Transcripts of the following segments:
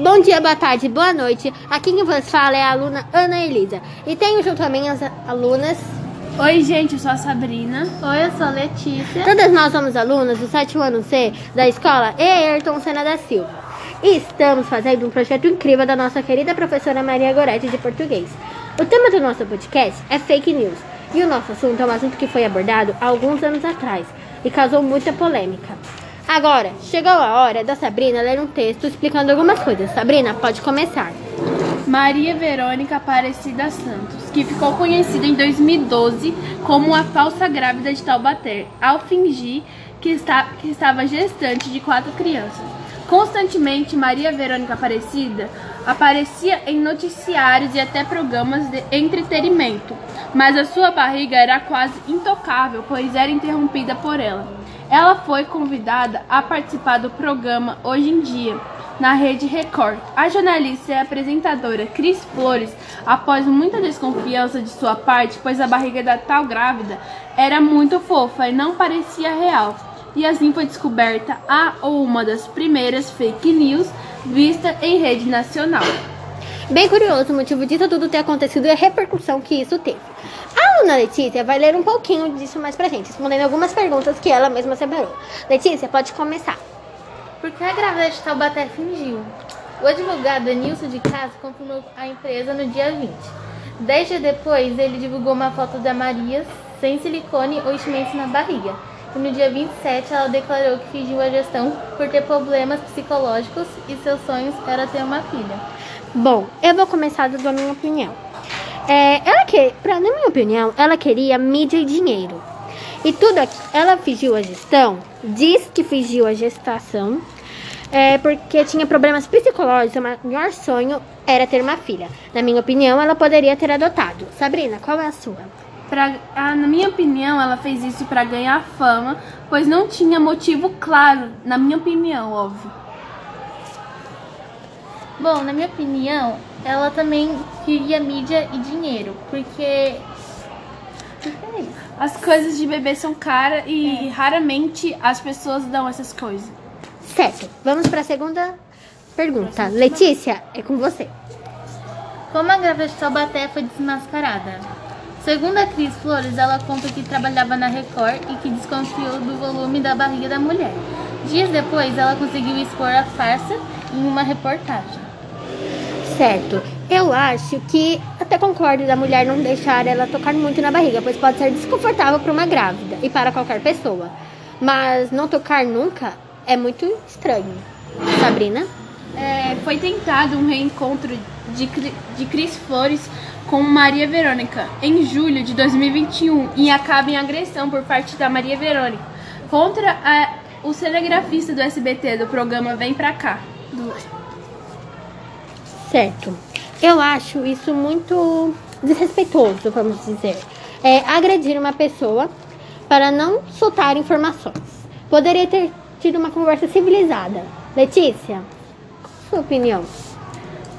Bom dia, boa tarde, boa noite. Aqui quem vos fala é a aluna Ana Elisa. E tenho junto a mim as alunas. Oi, gente, eu sou a Sabrina. Oi, eu sou a Letícia. Todas nós somos alunas do sétimo ano C da escola Ayrton Senna da Silva. E estamos fazendo um projeto incrível da nossa querida professora Maria Goretti de português. O tema do nosso podcast é fake news. E o nosso assunto é um assunto que foi abordado há alguns anos atrás e causou muita polêmica. Agora, chegou a hora da Sabrina ler um texto explicando algumas coisas. Sabrina, pode começar. Maria Verônica Aparecida Santos, que ficou conhecida em 2012 como a falsa grávida de Taubaté, ao fingir que, está, que estava gestante de quatro crianças. Constantemente, Maria Verônica Aparecida aparecia em noticiários e até programas de entretenimento, mas a sua barriga era quase intocável, pois era interrompida por ela. Ela foi convidada a participar do programa Hoje em Dia, na Rede Record. A jornalista e apresentadora Cris Flores, após muita desconfiança de sua parte, pois a barriga da tal grávida era muito fofa e não parecia real, e assim foi descoberta a ou uma das primeiras fake news vista em rede nacional. Bem curioso o motivo disso tudo ter acontecido e a repercussão que isso teve. A aluna Letícia vai ler um pouquinho disso mais pra gente, respondendo algumas perguntas que ela mesma separou. Letícia, pode começar. Por que a grávida de Taubaté fingiu? O advogado Nilson de Castro confirmou a empresa no dia 20. Dez dias depois, ele divulgou uma foto da Maria sem silicone ou enchimentos na barriga. E no dia 27, ela declarou que fingiu a gestão por ter problemas psicológicos e seus sonhos era ter uma filha. Bom, eu vou começar dando a minha opinião. É, ela que, pra, na minha opinião, ela queria mídia e dinheiro. E tudo aqui, ela fingiu a gestão, diz que fingiu a gestação, é, porque tinha problemas psicológicos. O maior sonho era ter uma filha. Na minha opinião, ela poderia ter adotado. Sabrina, qual é a sua? Pra, na minha opinião, ela fez isso para ganhar fama, pois não tinha motivo claro, na minha opinião, óbvio. Bom, na minha opinião, ela também queria mídia e dinheiro, porque. Por que é? As coisas de bebê são caras e raramente as pessoas dão essas coisas. Certo, vamos para a segunda pergunta. Letícia, é com você. Como a grávida de Taubaté foi desmascarada? Segundo a Cris Flores, ela conta que trabalhava na Record e que desconfiou do volume da barriga da mulher. Dias depois, ela conseguiu expor a farsa em uma reportagem. Certo. Eu acho que até concordo da mulher não deixar ela tocar muito na barriga, pois pode ser desconfortável para uma grávida e para qualquer pessoa. Mas não tocar nunca é muito estranho. Sabrina? É, foi tentado um reencontro de, de Cris Flores com Maria Verônica em julho de 2021 e acaba em agressão por parte da Maria Verônica contra a- o cinegrafista do SBT do programa Vem Pra Cá. Do- Certo. Eu acho isso muito desrespeitoso, vamos dizer. É agredir uma pessoa para não soltar informações. Poderia ter tido uma conversa civilizada. Letícia, qual a sua opinião?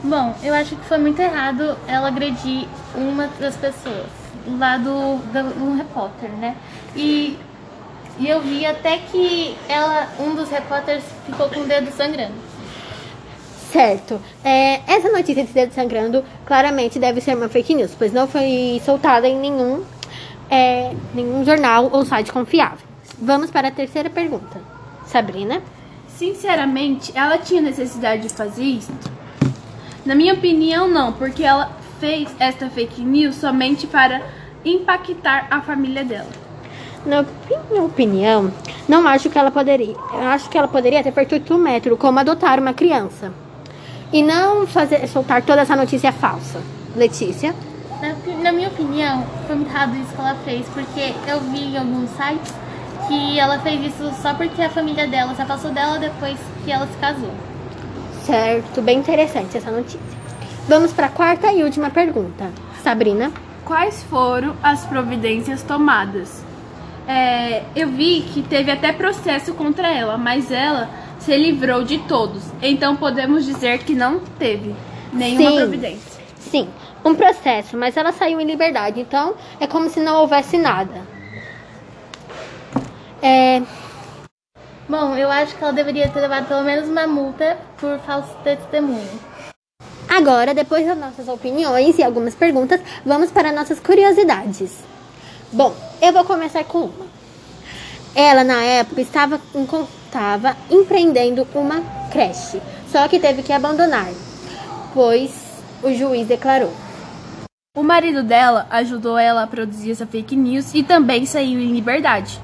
Bom, eu acho que foi muito errado ela agredir uma das pessoas, lá do, do, do repórter, né? E, e eu vi até que ela, um dos repórteres ficou com o dedo sangrando. Certo. É, essa notícia de dedo sangrando claramente deve ser uma fake news, pois não foi soltada em nenhum, é, nenhum jornal ou site confiável. Vamos para a terceira pergunta. Sabrina? Sinceramente, ela tinha necessidade de fazer isso? Na minha opinião, não, porque ela fez esta fake news somente para impactar a família dela. Na minha opinião, não acho que ela poderia. Acho que ela poderia ter feito o método como adotar uma criança. E não fazer soltar toda essa notícia falsa. Letícia? Na, na minha opinião, foi muito errado isso que ela fez, porque eu vi em alguns sites que ela fez isso só porque a família dela se afastou dela depois que ela se casou. Certo, bem interessante essa notícia. Vamos para a quarta e última pergunta. Sabrina? Quais foram as providências tomadas? É, eu vi que teve até processo contra ela, mas ela se livrou de todos. Então podemos dizer que não teve nenhuma Sim. providência. Sim, um processo, mas ela saiu em liberdade, então é como se não houvesse nada. É, Bom, eu acho que ela deveria ter levado pelo menos uma multa por falso testemunho. Agora, depois das nossas opiniões e algumas perguntas, vamos para nossas curiosidades. Bom, eu vou começar com uma. Ela, na época, estava, estava empreendendo uma creche, só que teve que abandonar, pois o juiz declarou. O marido dela ajudou ela a produzir essa fake news e também saiu em liberdade.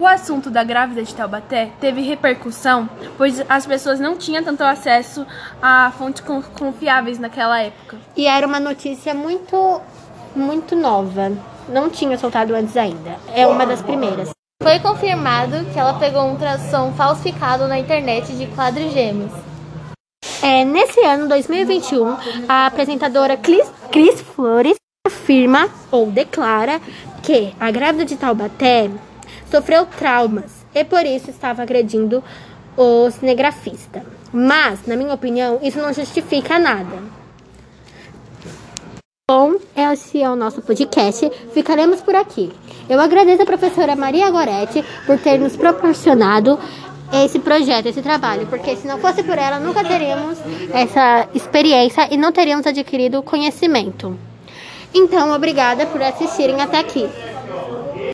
O assunto da grávida de Taubaté teve repercussão, pois as pessoas não tinham tanto acesso a fontes confiáveis naquela época. E era uma notícia muito, muito nova. Não tinha soltado antes ainda. É uma das primeiras. Foi confirmado que ela pegou um ultrassom falsificado na internet de quadrigêmeos. É, nesse ano, 2021, a apresentadora Cris Flores afirma ou declara que a grávida de Taubaté sofreu traumas e por isso estava agredindo o cinegrafista. Mas, na minha opinião, isso não justifica nada. Esse é o nosso podcast. Ficaremos por aqui. Eu agradeço a professora Maria Goretti por ter nos proporcionado esse projeto, esse trabalho, porque se não fosse por ela, nunca teríamos essa experiência e não teríamos adquirido conhecimento. Então, obrigada por assistirem até aqui.